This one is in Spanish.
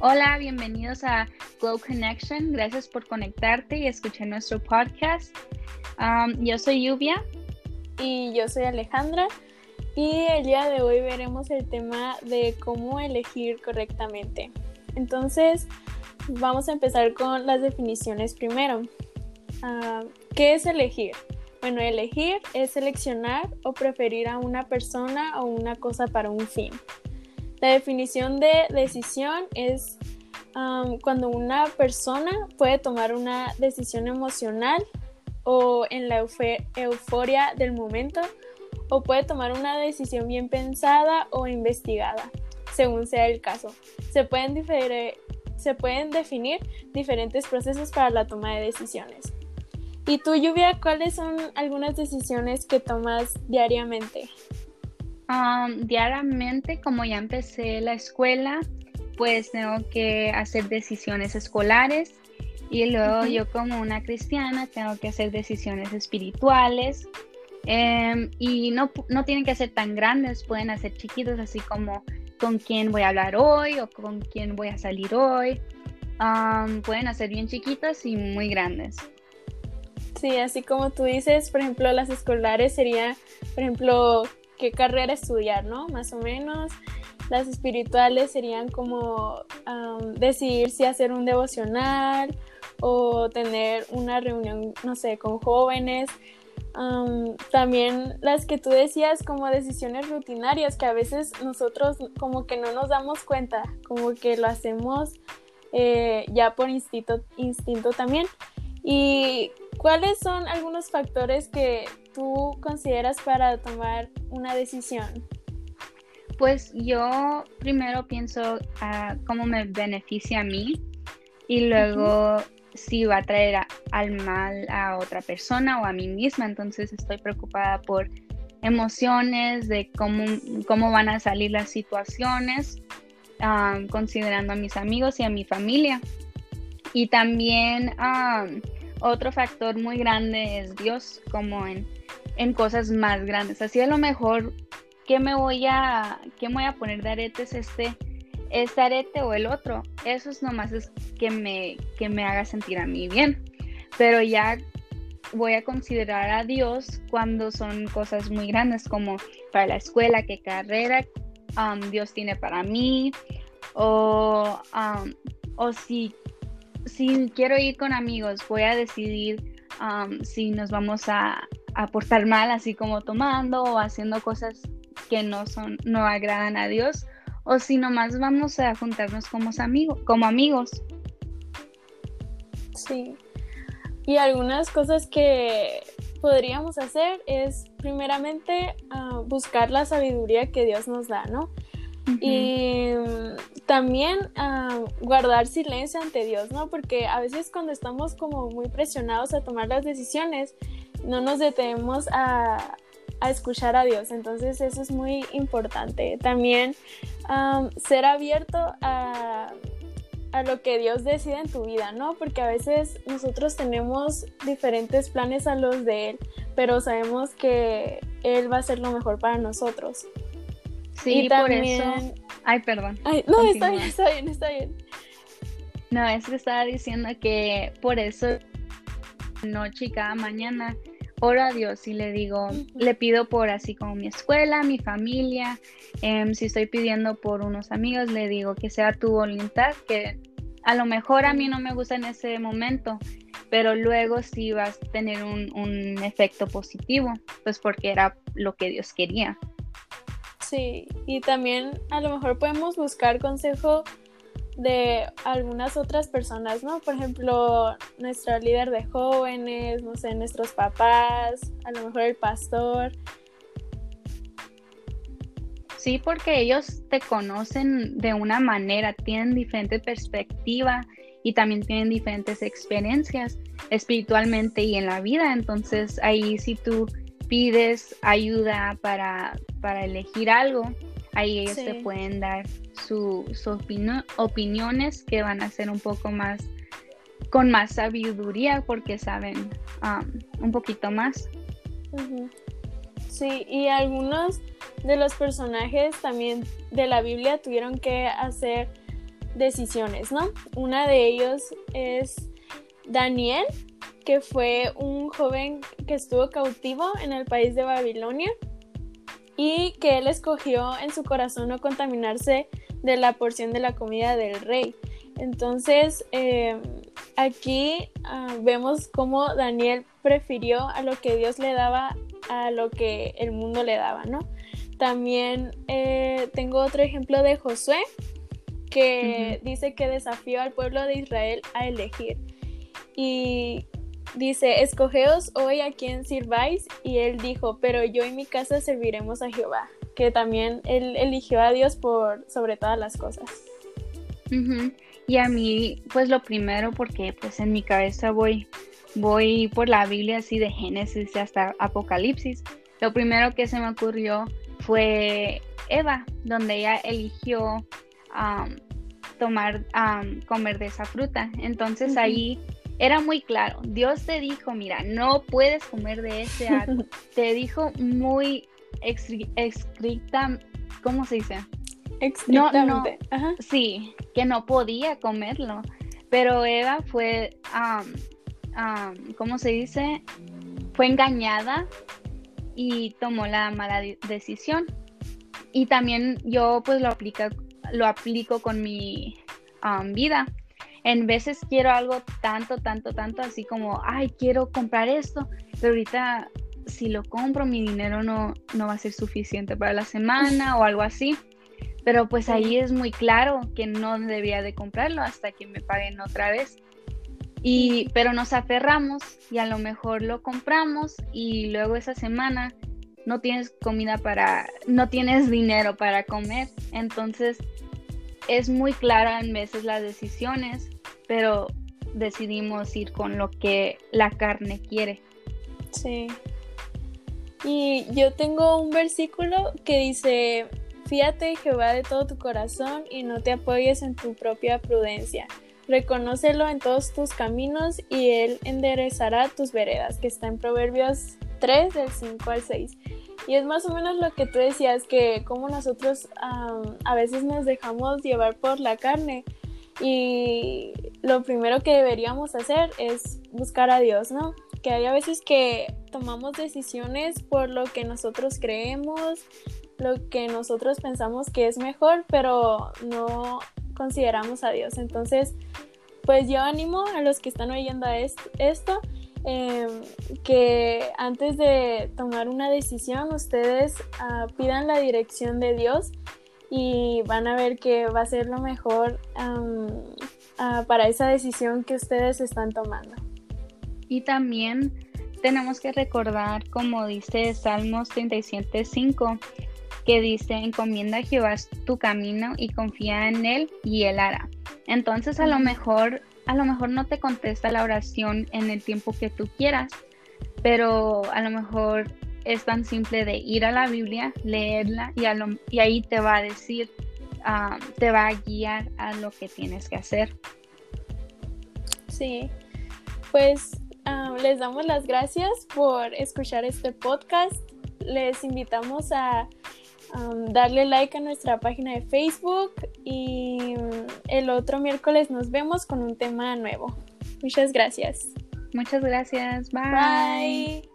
Hola, bienvenidos a Glow Connection. Gracias por conectarte y escuchar nuestro podcast. Yo soy Lluvia. Y yo soy Alejandra. Y el día de hoy veremos el tema de cómo elegir correctamente. Entonces, vamos a empezar con las definiciones primero. Ah, ¿Qué es elegir? Bueno, elegir es seleccionar o preferir a una persona o una cosa para un fin. La definición de decisión es cuando una persona puede tomar una decisión emocional o en la euforia del momento o puede tomar una decisión bien pensada o investigada, según sea el caso. Se pueden, se pueden definir diferentes procesos para la toma de decisiones. ¿Y tú, Lluvia, cuáles son algunas decisiones que tomas diariamente? Um, diariamente, como ya empecé la escuela, pues tengo que hacer decisiones escolares y luego yo como una cristiana tengo que hacer decisiones espirituales em, y no, no tienen que ser tan grandes, pueden hacer chiquitos, así como con quién voy a hablar hoy o con quién voy a salir hoy. Um, pueden hacer bien chiquitos y muy grandes. Sí, así como tú dices, por ejemplo, las escolares sería, por ejemplo, qué carrera estudiar, ¿no? Más o menos. Las espirituales serían como decidir si hacer un devocional o tener una reunión, no sé, con jóvenes. también las que tú decías como decisiones rutinarias que a veces nosotros como que no nos damos cuenta, como que lo hacemos eh, ya por instinto, instinto también. ¿Y cuáles son algunos factores que tú consideras para tomar una decisión? Pues yo primero pienso a cómo me beneficia a mí y luego si va a traer al mal a otra persona o a mí misma. Entonces estoy preocupada por emociones, de cómo, cómo van a salir las situaciones, considerando a mis amigos y a mi familia. Y también otro factor muy grande es Dios, como en, en cosas más grandes. Así a lo mejor ¿qué me voy a, voy a poner de aretes este, este arete o el otro? Eso es nomás es que me, que me haga sentir a mí bien. Pero ya voy a considerar a Dios cuando son cosas muy grandes como para la escuela, qué carrera Dios tiene para mí o, o si, si quiero ir con amigos voy a decidir um, si nos vamos a, a portar mal así como tomando o haciendo cosas que no son, no agradan a Dios, o si nomás vamos a juntarnos como amigos, como amigos. Sí. Y algunas cosas que podríamos hacer es primeramente ah, buscar la sabiduría que Dios nos da, ¿no? Y también ah, guardar silencio ante Dios, ¿no? Porque a veces cuando estamos como muy presionados a tomar las decisiones, no nos detenemos a, a escuchar a Dios. Entonces eso es muy importante. También ser abierto a, a, lo que Dios decide en tu vida, ¿no? Porque a veces nosotros tenemos diferentes planes a los de Él, pero sabemos que Él va a ser lo mejor para nosotros. Sí, y también... por eso... Ay, perdón. no, está bien, está bien, está bien. No, es que estaba diciendo que por eso noche y cada mañana oro a Dios y le digo, le pido por así como mi escuela, mi familia, em, si estoy pidiendo por unos amigos, le digo que sea tu voluntad, que a lo mejor a mí no me gusta en ese momento, pero luego sí vas a tener un, un efecto positivo, pues porque era lo que Dios quería. Sí, y también a lo mejor podemos buscar consejo de algunas otras personas, ¿no? Por ejemplo, nuestra líder de jóvenes, no sé, nuestros papás, a lo mejor el pastor. Sí, porque ellos te conocen de una manera, tienen diferente perspectiva y también tienen diferentes experiencias espiritualmente y en la vida. Entonces ahí si tú pides ayuda para, para elegir algo, ahí ellos te pueden dar sus opiniones que van a ser un poco más con más sabiduría porque saben um, un poquito más. Sí, y algunos de los personajes también de la Biblia tuvieron que hacer decisiones, ¿no? Una de ellos es Daniel, que fue un joven que estuvo cautivo en el país de Babilonia y que él escogió en su corazón no contaminarse de la porción de la comida del rey. Entonces, eh, aquí ah, vemos cómo Daniel prefirió a lo que Dios le daba a lo que el mundo le daba, ¿no? También eh, tengo otro ejemplo de Josué, que dice que desafió al pueblo de Israel a elegir. Y dice, escogeos hoy a quien sirváis. Y él dijo, pero yo y mi casa serviremos a Jehová. Que también él eligió a Dios por sobre todas las cosas. Y a mí, pues lo primero, porque pues en mi cabeza voy, voy por la Biblia así de Génesis hasta Apocalipsis. Lo primero que se me ocurrió fue Eva, donde ella eligió tomar, comer de esa fruta. Entonces ahí era muy claro. Dios te dijo, mira, no puedes comer de ese árbol. te dijo muy escrita, ¿cómo se dice? No, no, sí, que no podía comerlo. Pero Eva fue, ¿cómo se dice? Fue engañada y tomó la mala decisión. Y también yo pues lo, aplica, lo aplico con mi vida. En veces quiero algo tanto, tanto, tanto, así como, ay, quiero comprar esto, pero ahorita si lo compro mi dinero no, no va a ser suficiente para la semana o algo así. Pero pues ahí es muy claro que no debía de comprarlo hasta que me paguen otra vez. Y, pero nos aferramos y a lo mejor lo compramos y luego esa semana no tienes comida para, no tienes dinero para comer. Entonces es muy clara en veces las decisiones, pero decidimos ir con lo que la carne quiere. Sí. Y yo tengo un versículo que dice, fíate Jehová de todo tu corazón y no te apoyes en tu propia prudencia reconócelo en todos tus caminos y Él enderezará tus veredas, que está en Proverbios 3 del 5 al 6. Y es más o menos lo que tú decías, que como nosotros a veces nos dejamos llevar por la carne y lo primero que deberíamos hacer es buscar a Dios, ¿no? Que hay a veces que tomamos decisiones por lo que nosotros creemos, lo que nosotros pensamos que es mejor, pero no consideramos a Dios. Entonces, pues yo animo a los que están oyendo esto, em, que antes de tomar una decisión ustedes ah, pidan la dirección de Dios y van a ver que va a ser lo mejor ah, para esa decisión que ustedes están tomando. Y también tenemos que recordar, como dice Salmos 37.5, que dice, encomienda a Jehová tu camino y confía en él y él hará. Entonces a lo mejor, a lo mejor no te contesta la oración en el tiempo que tú quieras, pero a lo mejor es tan simple de ir a la Biblia, leerla y, y ahí te va a decir, ah, te va a guiar a lo que tienes que hacer. Sí, pues ah, les damos las gracias por escuchar este podcast. Les invitamos a darle like a nuestra página de Facebook y el otro miércoles nos vemos con un tema nuevo. Muchas gracias. Muchas gracias. Bye.